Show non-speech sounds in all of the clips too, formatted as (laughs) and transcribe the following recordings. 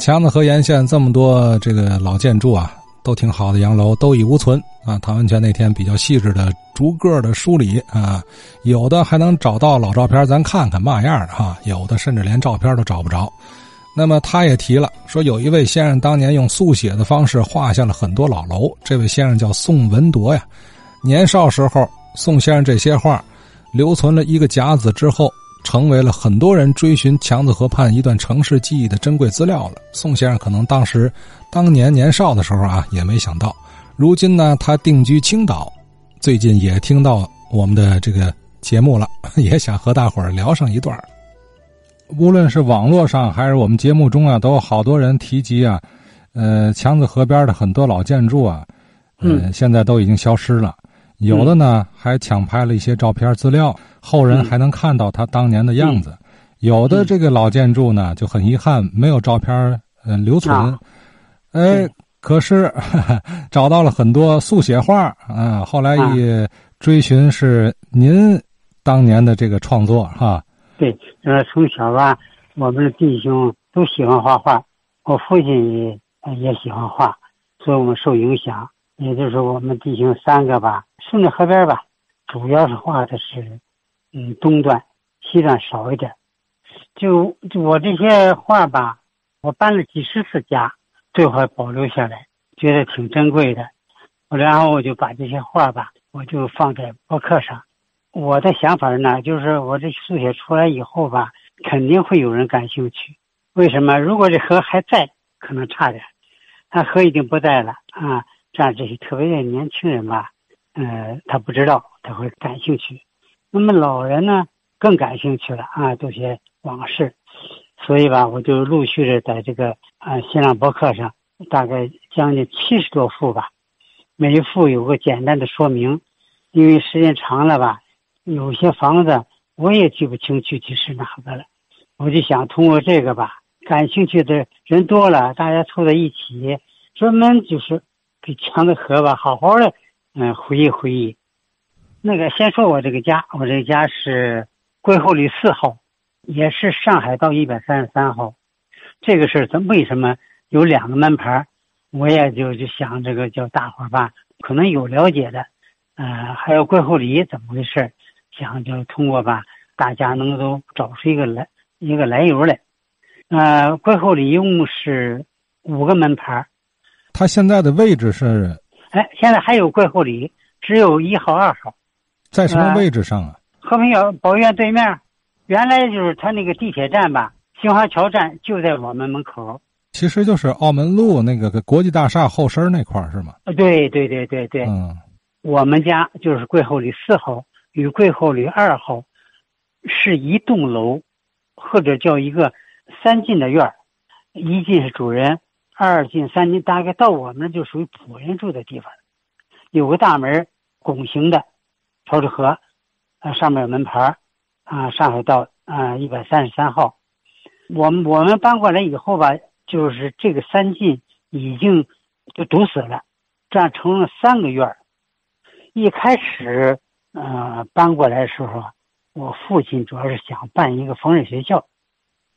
强子河沿线这么多这个老建筑啊，都挺好的洋楼都已无存啊。唐文全那天比较细致的逐个的梳理啊，有的还能找到老照片，咱看看嘛样的哈；有的甚至连照片都找不着。那么他也提了，说有一位先生当年用速写的方式画下了很多老楼。这位先生叫宋文铎呀。年少时候，宋先生这些画留存了一个甲子之后，成为了很多人追寻强子河畔一段城市记忆的珍贵资料了。宋先生可能当时当年年少的时候啊，也没想到，如今呢，他定居青岛，最近也听到我们的这个节目了，(laughs) 也想和大伙儿聊上一段。无论是网络上还是我们节目中啊，都有好多人提及啊，呃，强子河边的很多老建筑啊，嗯，现在都已经消失了。有的呢还抢拍了一些照片资料，后人还能看到他当年的样子。有的这个老建筑呢就很遗憾没有照片呃留存。哎，可是 (laughs) 找到了很多速写画啊，后来也追寻是您当年的这个创作哈。对，呃，从小吧，我们弟兄都喜欢画画，我父亲也也喜欢画，所以我们受影响。也就是我们弟兄三个吧，顺着河边吧，主要是画的是，嗯，东段，西段少一点。就就我这些画吧，我搬了几十次家，最后保留下来，觉得挺珍贵的。然后我就把这些画吧，我就放在博客上。我的想法呢，就是我这速写出来以后吧，肯定会有人感兴趣。为什么？如果这河还在，可能差点；那河已经不在了啊，这样这些特别的年轻人吧，呃，他不知道，他会感兴趣。那么老人呢，更感兴趣了啊，这些往事。所以吧，我就陆续的在这个啊新浪博客上，大概将近七十多幅吧，每一幅有个简单的说明，因为时间长了吧。有些房子我也记不清具体是哪个了，我就想通过这个吧，感兴趣的人多了，大家凑在一起，专门就是给强子河吧好好的嗯回忆回忆。那个先说我这个家，我这个家是桂后里四号，也是上海道一百三十三号。这个事儿咱为什么有两个门牌？我也就就想这个叫大伙儿吧，可能有了解的，嗯，还有桂后里怎么回事？想就通过吧，大家能够找出一个来一个来由来。呃，桂后里一共是五个门牌它现在的位置是？哎，现在还有桂后里，只有一号、二号。在什么位置上啊？和平药保院对面，原来就是他那个地铁站吧，新华桥站就在我们门口。其实就是澳门路那个国际大厦后身那块儿是吗？对对对对对。嗯。我们家就是桂后里四号。与桂后里二号是一栋楼，或者叫一个三进的院儿，一进是主人，二进三进大概到我们就属于仆人住的地方，有个大门，拱形的，朝着河，啊上面有门牌啊上海道啊一百三十三号，我们我们搬过来以后吧，就是这个三进已经就堵死了，这样成了三个院儿，一开始。嗯，搬过来的时候，我父亲主要是想办一个缝纫学校，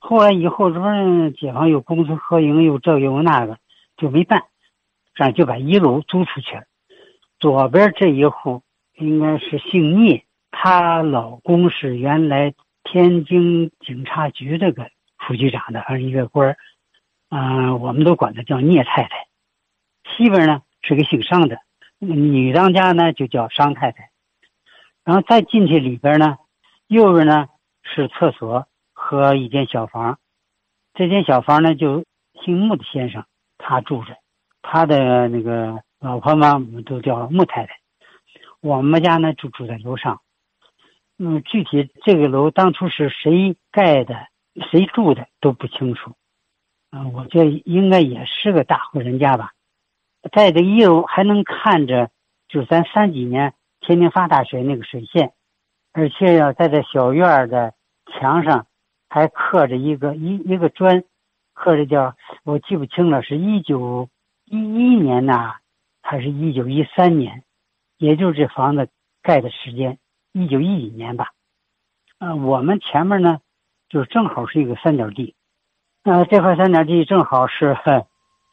后来以后这不是解放又公私合营又这又那个，就没办，这样就把一楼租出去了。左边这一户应该是姓聂，她老公是原来天津警察局这个副局长的，还是一个官儿，嗯，我们都管他叫聂太太。西边呢是个姓商的，女当家呢就叫商太太。然后再进去里边呢，右边呢是厕所和一间小房，这间小房呢就姓穆的先生他住着，他的那个老婆嘛我们都叫穆太太，我们家呢就住在楼上，嗯，具体这个楼当初是谁盖的、谁住的都不清楚，啊，我这应该也是个大户人家吧，在这一楼还能看着，就咱三几年。天津发大水那个水线，而且要在这小院的墙上还刻着一个一一个砖，刻着叫我记不清了，是一九一一年呐，还是一九一三年？也就是这房子盖的时间，一九一几年吧。呃，我们前面呢，就是正好是一个三角地，呃，这块三角地正好是，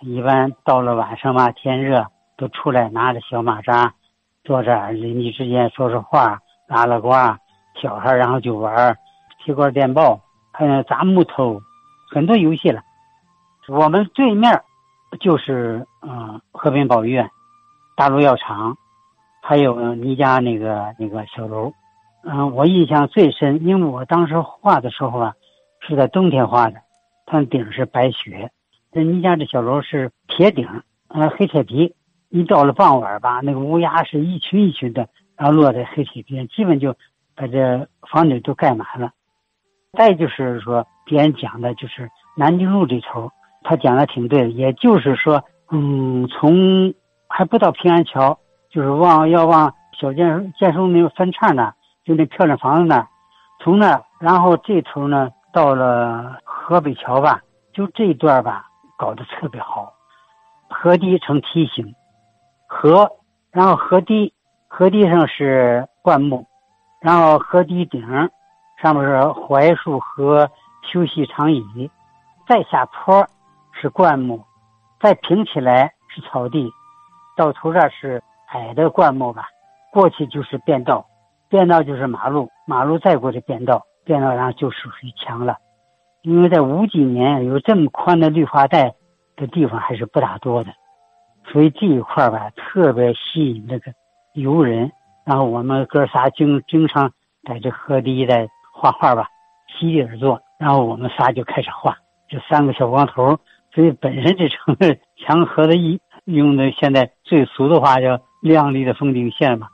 一般到了晚上嘛，天热都出来拿着小马扎，坐这邻居之间说说话，拉拉呱，小孩然后就玩铁罐电报，嗯砸木头，很多游戏了。我们对面就是嗯和平保育院、大陆药厂，还有你家那个那个小楼。嗯，我印象最深，因为我当时画的时候啊，是在冬天画的。它顶是白雪，这你家这小楼是铁顶，呃，黑铁皮。一到了傍晚吧，那个乌鸦是一群一群的，然后落在黑铁皮上，基本就把这房顶都盖满了。再就是说，别人讲的就是南京路这头，他讲的挺对的，也就是说，嗯，从还不到平安桥，就是往要往小建建松那个分叉那，就那漂亮房子那，从那，然后这头呢到了。河北桥吧，就这一段吧，搞得特别好。河堤呈梯形，河，然后河堤，河堤上是灌木，然后河堤顶上面是槐树和休息长椅，再下坡是灌木，再平起来是草地，到头这是矮的灌木吧。过去就是便道，便道就是马路，马路再过去便道，便道上就属于墙了。因为在五几年有这么宽的绿化带的地方还是不大多的，所以这一块吧特别吸引这个游人。然后我们哥仨经经常在这河堤的画画吧，席地而坐。然后我们仨就开始画，这三个小光头。所以本身这成了强合的一用的现在最俗的话叫亮丽的风景线嘛。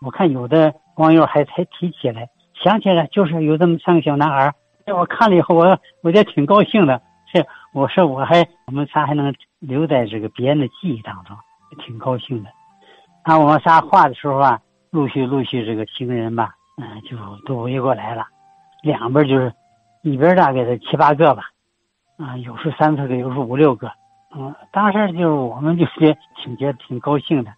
我看有的网友还才提起来，想起来就是有这么三个小男孩。这我看了以后，我我觉得挺高兴的。这我说我还我们仨还能留在这个别人的记忆当中，挺高兴的。啊，我们仨画的时候啊，陆续陆续这个行人吧，嗯，就都围过来了。两边就是一边大概是七八个吧，啊，有时三四个，有时五六个。嗯，当时就是我们就觉挺觉得挺高兴的。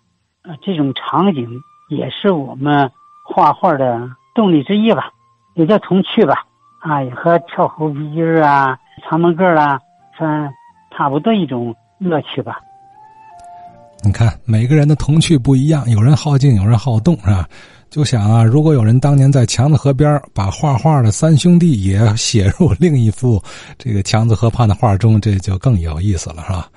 啊，这种场景也是我们画画的动力之一吧，也叫童趣吧。啊，也和跳猴皮筋啊、藏门个啦，算差不多一种乐趣吧。你看，每个人的童趣不一样，有人好静，有人好动，是吧？就想啊，如果有人当年在强子河边把画画的三兄弟也写入另一幅这个强子河畔的画中，这就更有意思了，是吧？